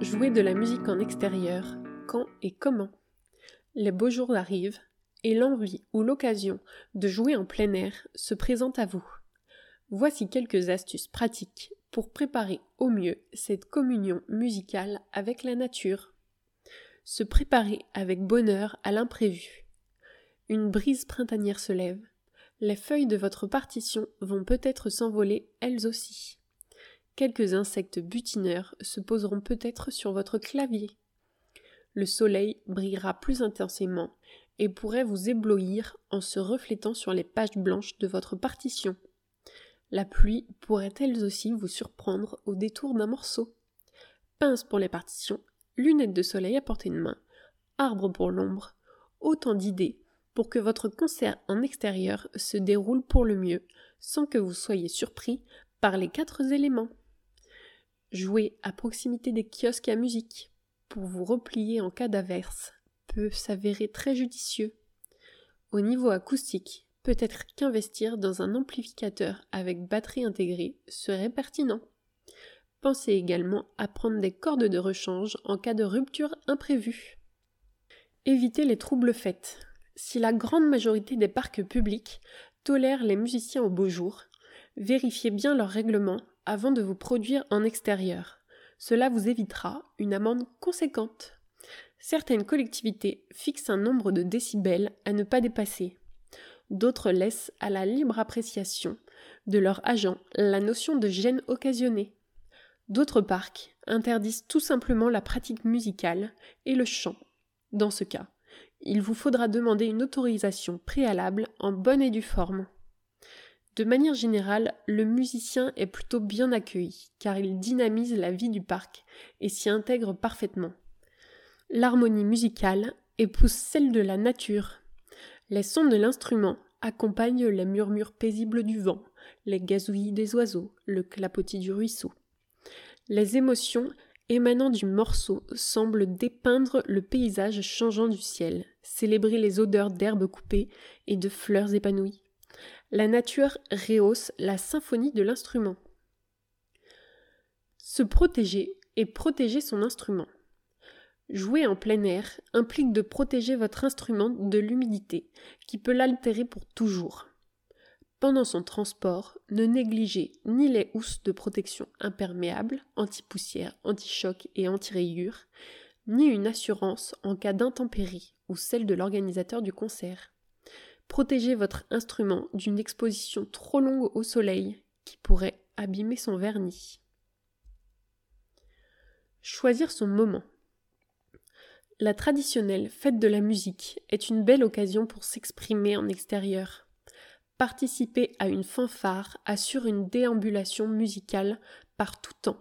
Jouer de la musique en extérieur, quand et comment Les beaux jours arrivent et l'envie ou l'occasion de jouer en plein air se présente à vous. Voici quelques astuces pratiques pour préparer au mieux cette communion musicale avec la nature. Se préparer avec bonheur à l'imprévu. Une brise printanière se lève. Les feuilles de votre partition vont peut-être s'envoler elles aussi. Quelques insectes butineurs se poseront peut-être sur votre clavier. Le soleil brillera plus intensément et pourrait vous éblouir en se reflétant sur les pages blanches de votre partition. La pluie pourrait elle aussi vous surprendre au détour d'un morceau. Pince pour les partitions, lunettes de soleil à portée de main, arbre pour l'ombre, autant d'idées pour que votre concert en extérieur se déroule pour le mieux, sans que vous soyez surpris par les quatre éléments. Jouer à proximité des kiosques à musique pour vous replier en cas d'averse peut s'avérer très judicieux. Au niveau acoustique, peut-être qu'investir dans un amplificateur avec batterie intégrée serait pertinent. Pensez également à prendre des cordes de rechange en cas de rupture imprévue. Évitez les troubles faits. Si la grande majorité des parcs publics tolèrent les musiciens au beau jour, vérifiez bien leur règlement avant de vous produire en extérieur. Cela vous évitera une amende conséquente. Certaines collectivités fixent un nombre de décibels à ne pas dépasser. D'autres laissent à la libre appréciation de leurs agents la notion de gêne occasionnée. D'autres parcs interdisent tout simplement la pratique musicale et le chant. Dans ce cas, il vous faudra demander une autorisation préalable en bonne et due forme. De manière générale, le musicien est plutôt bien accueilli, car il dynamise la vie du parc et s'y intègre parfaitement. L'harmonie musicale épouse celle de la nature. Les sons de l'instrument accompagnent les murmures paisibles du vent, les gazouillis des oiseaux, le clapotis du ruisseau. Les émotions émanant du morceau semblent dépeindre le paysage changeant du ciel, célébrer les odeurs d'herbes coupées et de fleurs épanouies. La nature rehausse la symphonie de l'instrument. Se protéger et protéger son instrument. Jouer en plein air implique de protéger votre instrument de l'humidité, qui peut l'altérer pour toujours. Pendant son transport, ne négligez ni les housses de protection imperméables, anti-poussière, anti-choc et anti-rayures, ni une assurance en cas d'intempérie ou celle de l'organisateur du concert. Protégez votre instrument d'une exposition trop longue au soleil qui pourrait abîmer son vernis. Choisir son moment. La traditionnelle fête de la musique est une belle occasion pour s'exprimer en extérieur. Participer à une fanfare assure une déambulation musicale par tout temps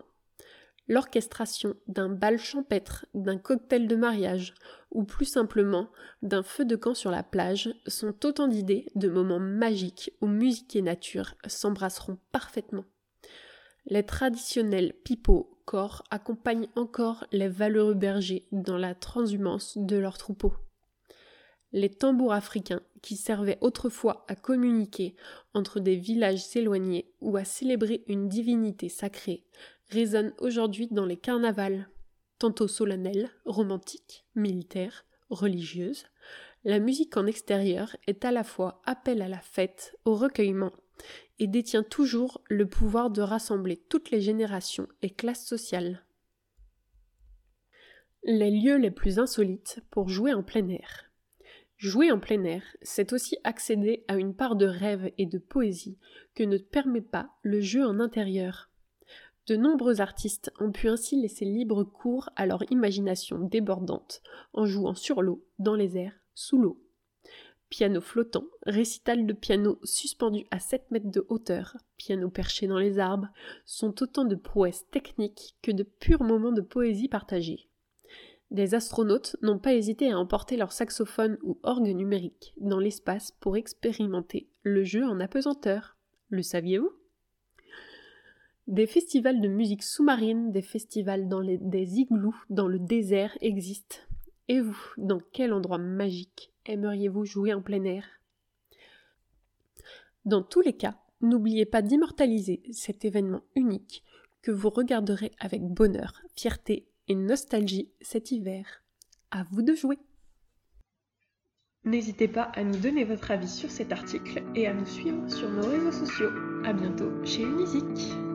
l'orchestration d'un bal champêtre, d'un cocktail de mariage, ou plus simplement d'un feu de camp sur la plage, sont autant d'idées, de moments magiques où musique et nature s'embrasseront parfaitement. Les traditionnels pipeaux corps accompagnent encore les valeureux bergers dans la transhumance de leurs troupeaux. Les tambours africains, qui servaient autrefois à communiquer entre des villages éloignés ou à célébrer une divinité sacrée, résonne aujourd'hui dans les carnavals, tantôt solennels, romantiques, militaires, religieuses. La musique en extérieur est à la fois appel à la fête, au recueillement, et détient toujours le pouvoir de rassembler toutes les générations et classes sociales. Les lieux les plus insolites pour jouer en plein air. Jouer en plein air, c'est aussi accéder à une part de rêve et de poésie que ne permet pas le jeu en intérieur. De nombreux artistes ont pu ainsi laisser libre cours à leur imagination débordante en jouant sur l'eau, dans les airs, sous l'eau. Piano flottant, récital de piano suspendu à 7 mètres de hauteur, piano perché dans les arbres, sont autant de prouesses techniques que de purs moments de poésie partagée. Des astronautes n'ont pas hésité à emporter leur saxophone ou orgue numérique dans l'espace pour expérimenter le jeu en apesanteur. Le saviez-vous? Des festivals de musique sous-marine, des festivals dans des igloos dans le désert existent. Et vous, dans quel endroit magique aimeriez-vous jouer en plein air? Dans tous les cas, n'oubliez pas d'immortaliser cet événement unique que vous regarderez avec bonheur, fierté et nostalgie cet hiver. À vous de jouer! N'hésitez pas à nous donner votre avis sur cet article et à nous suivre sur nos réseaux sociaux. A bientôt chez Unisic!